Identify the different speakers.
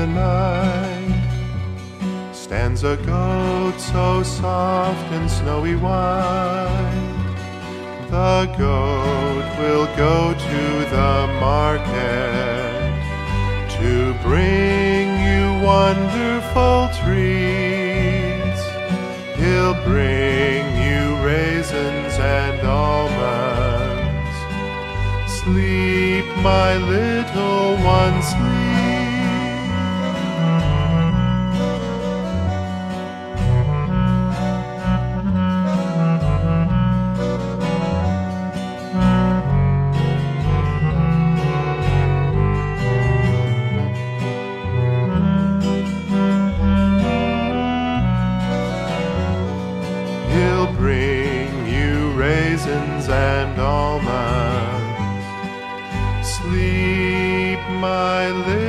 Speaker 1: the night stands a goat so soft and snowy white. The goat will go to the market to bring you wonderful treats. He'll bring you raisins and almonds. Sleep, my little one, sleep. Raisins and almonds. Sleep, my little.